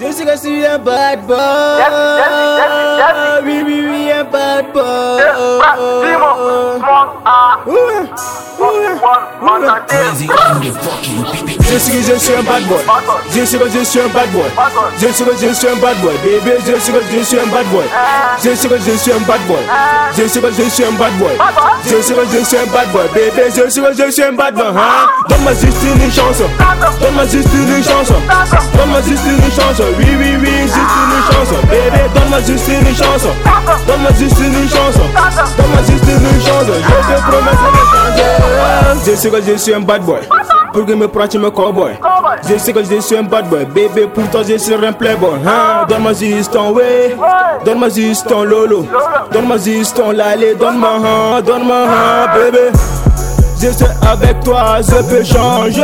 Je sais que je suis un bad boy. Oui, oui, oui, un bad boy. Ouais, ouais, ouais. Crazy on the fucking beat. Je que je suis un bad boy. Je que je suis un bad boy. Je que je suis un bad boy. Bébé, je que je suis un bad boy. Je que je suis un bad boy. Je que je suis un bad boy. Je que je suis un bad boy. Bébé, je que je suis un bad boy. Hein? Donne-moi juste une chance. Donne-moi juste une chance. Donne-moi juste une chance. Oui, oui, oui, juste une chance. Bébé, donne-moi juste une chance. Donne-moi juste une chance. Donne-moi juste une chance. Je te promets je vais changer. Je sais que je suis un bad boy. Pour que me prends, tu me cowboy. Je sais que je suis un bad boy. Bébé, pour toi, je suis un playboy. Hein? Donne-moi juste ton way. Donne-moi juste ton lolo. Donne-moi juste ton lale. Donne-moi, hein, donne-moi, hein, bébé. Je sais avec toi, je peux changer.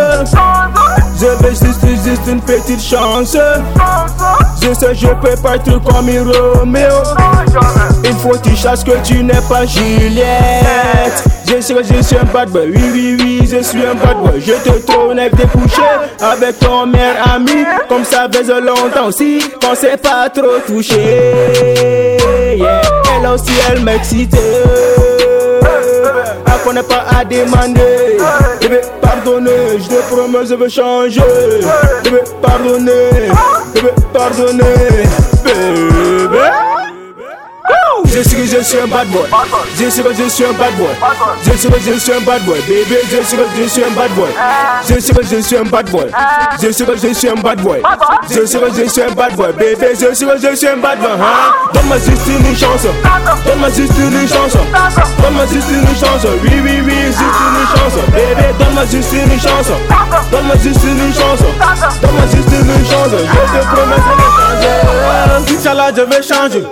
Je veux juste, juste une petite chance. Je sais, je peux pas être comme un Roméo. Il faut que tu saches que tu n'es pas Juliette. Je je suis un bad boy. Oui, oui, oui, je suis un bad boy. Je te trouve avec des couchés avec ton meilleur ami. Comme ça faisait longtemps aussi qu'on s'est pas trop touché. Yeah. Elle aussi, elle m'excitait. Elle connaît pas à demander. Bébé, pardonnez, je te promets, je veux changer. Bébé, pardonnez, bébé, pardonnez. Bébé. Je sais que je suis un bad boy. Je que je suis un bad boy. Je sais que je suis un bad boy. Bébé, je que je suis un bad boy. Je que je suis un bad boy. Je que je suis un bad boy. Je que je suis un bad boy. Bébé, je que je suis un bad boy. Hein? Donne-moi juste une chance. Donne-moi juste une chance. Donne-moi juste une chance. Oui, oui, oui, juste une chance. Bébé, donne-moi juste une chance. Donne-moi juste une chance. Donne-moi juste une chance. Je te promets Inch'Allah, je vais changer.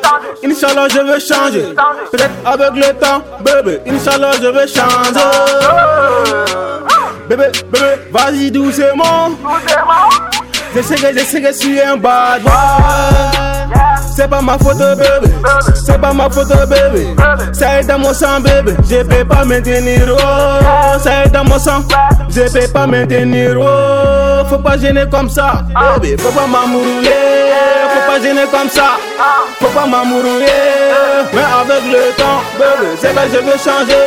Inch'Allah, je vais changer. Peut-être avec le temps, bébé. Inch'Allah, je vais changer. Bébé, bébé, vas-y doucement. Je sais que je sais que je suis un bad boy. C'est pas ma faute, bébé. C'est pas ma faute, bébé. Ça est dans mon sang, bébé. Je peux pas maintenir. Oh, ça est dans mon sang. Je peux pas maintenir. Oh, faut pas gêner comme ça, bébé. Faut pas m'amourouler. Faut pas gêner comme ça. Faut pas m'amourouler. Mais avec le temps, bébé, c'est que je veux changer.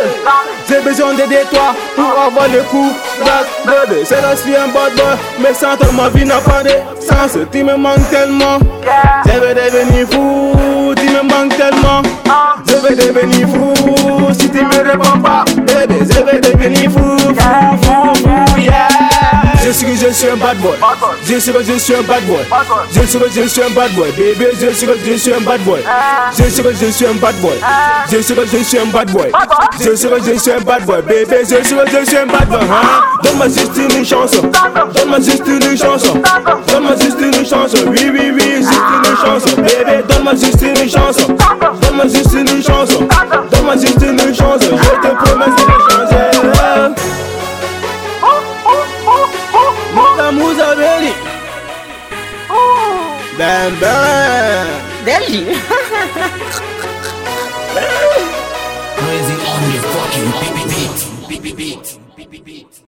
J'ai besoin d'aider toi pour avoir le coup d'as, bébé. C'est que je suis un bad boy. Mais sans toi, ma vie n'a pas de sens. Tu me manques tellement. Je vais devenir fou. Tu me manques tellement. Je vais devenir fou. Si tu me réponds pas, bébé, je vais devenir fou. Je sais que je suis un bad boy. Je sais que je suis un bad boy. Je sais que je suis un bad boy. Bébé, je sais que je suis un bad boy. Je sais que je suis un bad boy. Je sais que je suis un bad boy. Je sais que je suis un bad boy. Bébé, je sais que je suis un bad boy. Donne-moi juste une chance. Donne-moi juste une chance. Donne-moi juste une chance. Oui, oui, oui, juste une chance. Bébé, donne-moi juste une chance. Donne-moi juste une chance. Donne-moi juste une Ben ben. Delhi. Crazy on the fucking beat. beat, beat, beat.